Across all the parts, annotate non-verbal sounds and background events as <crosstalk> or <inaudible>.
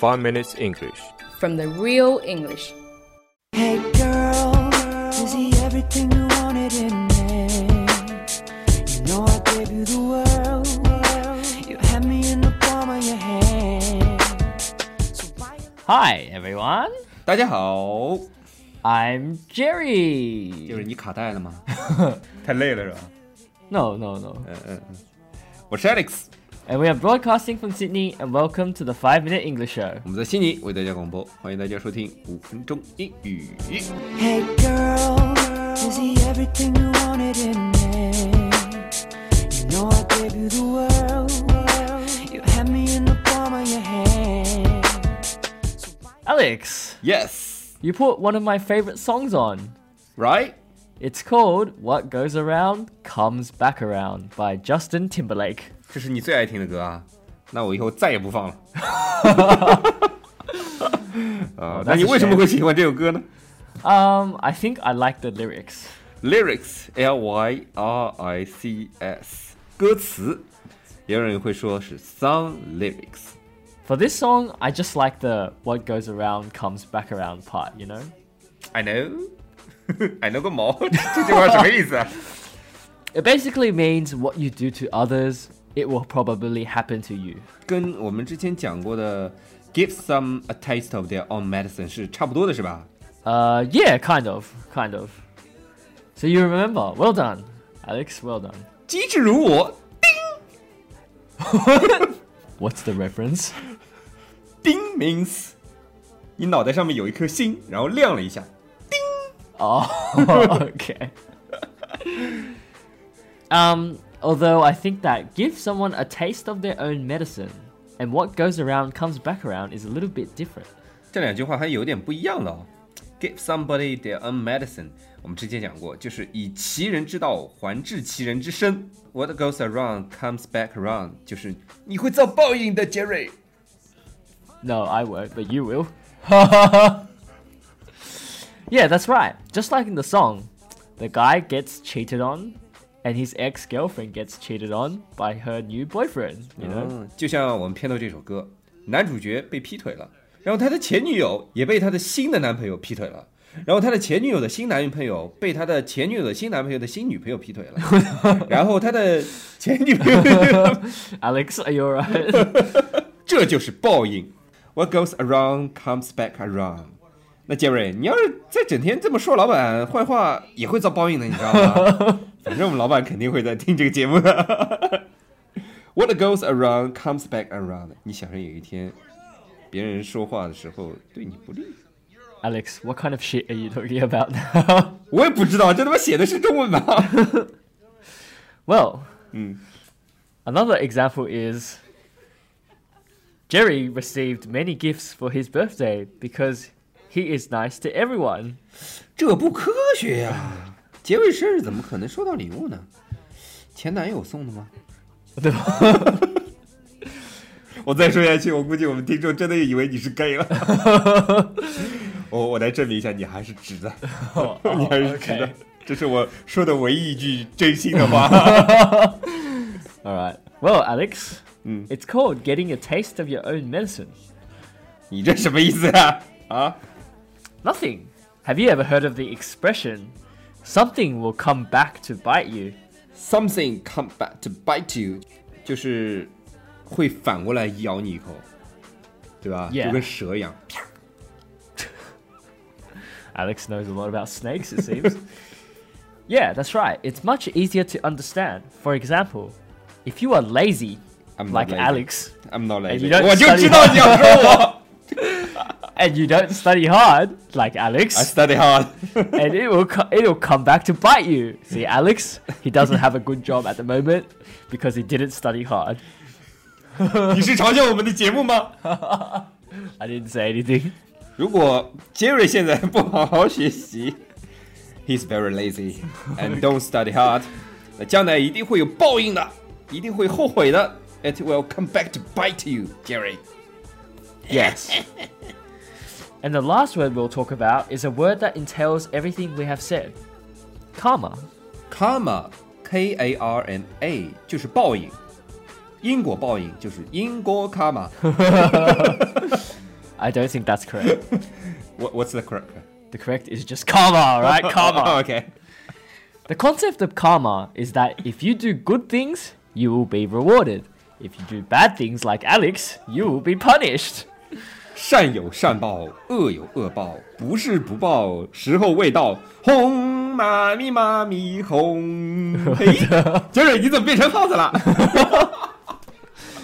5 Minutes English. from the real English. Hey girl, is he everything you wanted in me? You know I gave you the world. You had me in the palm of your hand. So why you Hi everyone, 大家好， I'm 就 Jerry. 是你卡带了吗？太累了是吧？ No, <laughs> no, no. 嗯嗯嗯，我是 Alex， And we are broadcasting from Sydney, and welcome to the Five Minute English Show. 我们在悉尼为大家广播，欢迎大家收听五分钟英语。 Hey girl, is he everything you wanted in me? You know I gave you the world. You had me in the palm of your hand. Alex, Yes, you put one of my favorite songs on. right？ It's called "What Goes Around Comes Back Around" by Justin Timberlake. 这是你最爱听的歌啊，那我以后再也不放了。啊，那你为什么会喜欢这首歌呢 Um, <laughs> I think I like the lyrics. ？Lyrics L Y R I C S，歌词，也有人会说是 song lyrics。 For this song, I just like the "What goes around comes back around" part. You know. I know，I <laughs> know 个毛，这句话什么意思啊？ It basically <laughs> means what you do to others, it will probably happen to you. 跟我们之前讲过的 give some a taste of their own medicine 是差不多的，是吧？ Uh, yeah, kind of, kind of. So you remember? Well done, Alex. Well done. 机智如我， What's <laughs> the reference? <laughs> 叮 means 你脑袋上面有一颗星，然后亮了一下。 Oh, <laughs> okay. Um, although I think that give someone a taste of their own medicine, and what goes around comes back around is a little bit different. 这两句话还有点不一样的哦。Give somebody their own medicine，我们之前讲过，就是以其人之道还治其人之身。What goes around comes back around，就是你会遭报应的，杰瑞。 No, I won't, but you will. <laughs> yeah, that's right. Just like in the song, the guy gets cheated on, and his ex girlfriend gets cheated on by her new boyfriend, you know? 嗯，就像我们片头这首歌，男主角被劈腿了，然后他的前女友也被他的新的男朋友劈腿了，然后他的前女友的新男朋友被他的前女友的新男朋友的新女朋友劈腿了，然后他的前女朋友， Alex, are you alright? 这就是报应。What goes around comes back around。那杰瑞，你要是再整天这么说老板坏话，也会遭报应的，你知道吗？ 反正我们老板肯定会在听这个节目的。What goes <laughs> around comes back around。你想着有一天，别人说话的时候对你不利， Alex, what kind of shit are you talking about now? <laughs> 我也不知道，这他妈写的是中文吗？ well, <laughs> 嗯 another example is Jerry received many gifts for his birthday because he is nice to everyone. 这不科学呀！ 杰瑞生日怎么可能收到礼物呢？前男友送的吗？对吧我再说下去，我估计我们听众真的以为你是 gay 了。我我来证明一下，你还是直的，你还是直的。这是我说的唯一一句真心的话。All right. Well, Alex, Mm. it's called getting a taste of your own medicine. 你这什么意思呀？啊？Nothing. Have you ever heard of the expression, something will come back to bite you? Something come back to bite you，就是会反过来咬你一口，对吧 Yeah. 就跟蛇一样。 Alex <laughs> knows a lot about snakes, it seems. <laughs> yeah, that's right. It's much easier to understand. For example, if you are lazy, I'm not like lazy. Alex, I'm not And lazy， you don't 我就 study 知道你要说我。 <laughs> and you don't study hard, like I Alex, study hard 。 <laughs> and it will co- it'll come back to bite you. See, Alex, he doesn't have a good job at the moment because he didn't study hard. <laughs> 你是嘲笑我们的节目吗？ I didn't say anything. 如果杰瑞现在不好好学习，He's very lazy and don't study hard，那将来一定会有报应的，一定会后悔的。It will come back to bite you, Jerry. Yes. <laughs> and the last word we'll talk about is a word that entails everything we have said. Karma. Karma, K A R M A，就是报应，因果报应就是因果 <laughs> karma。 I don't think that's correct. <laughs> What what's the correct? the correct is just karma, right? Karma. Oh, okay. The concept of karma is that if you do good things, you will be rewarded. If you do bad things like Alex, you will be punished. 善有善报，恶有恶报，不是不报，时候未到。轰妈咪妈咪轰！嘿，杰瑞，你怎么变成耗子了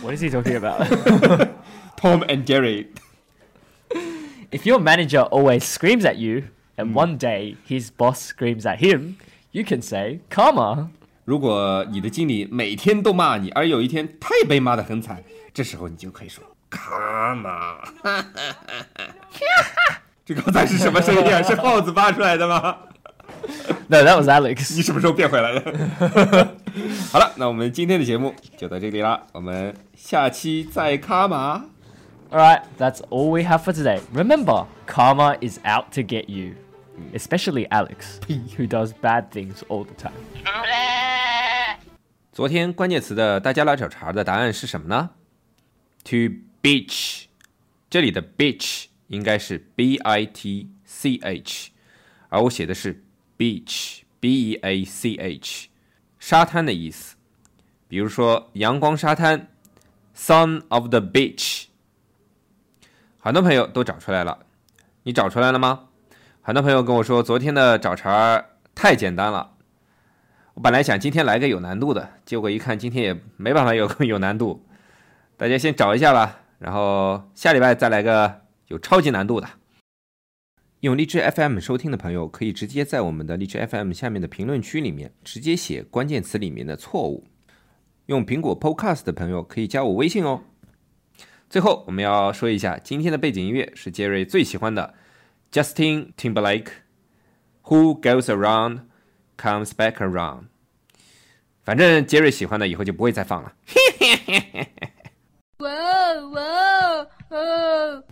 What is he talking about?？Tom and Jerry，if your manager always screams at you, and one day his boss screams at him, you can say karma. 如果你的经理每天都骂你，而有一天他也被骂得很惨，这时候你就可以说 卡玛。这刚才是什么声音啊？是耗子发出来的吗？ No, that <laughs> <laughs> was Alex. 你什么时候变回来的？好了，那我们今天的节目就到这里啦，我们下期再卡玛。 Alright, <laughs> that's all we have for today. Remember, karma is out to get you. Especially Alex, who does bad things all the time. 昨天关键词的大家来找茬的答案是什么呢？To beach，这里的 beach 应该是 b i t c h，而我写的是 beach，b e a c h，沙滩的意思。比如说阳光沙滩，sun of the beach。很多朋友都找出来了，你找出来了吗？很多朋友跟我说，昨天的找茬太简单了。我本来想今天来个有难度的，结果一看今天也没办法有有难度，大家先找一下吧，然后下礼拜再来个有超级难度的。用荔枝 FM 收听的朋友可以直接在我们的荔枝 FM 下面的评论区里面直接写关键词里面的错误。用苹果 Podcast 的朋友可以加我微信哦。最后我们要说一下，今天的背景音乐是杰瑞最喜欢的 Justin Timberlake，Who Goes Around Comes Back Around。反正杰瑞喜欢的以后就不会再放了。Whoa, whoa, whoa.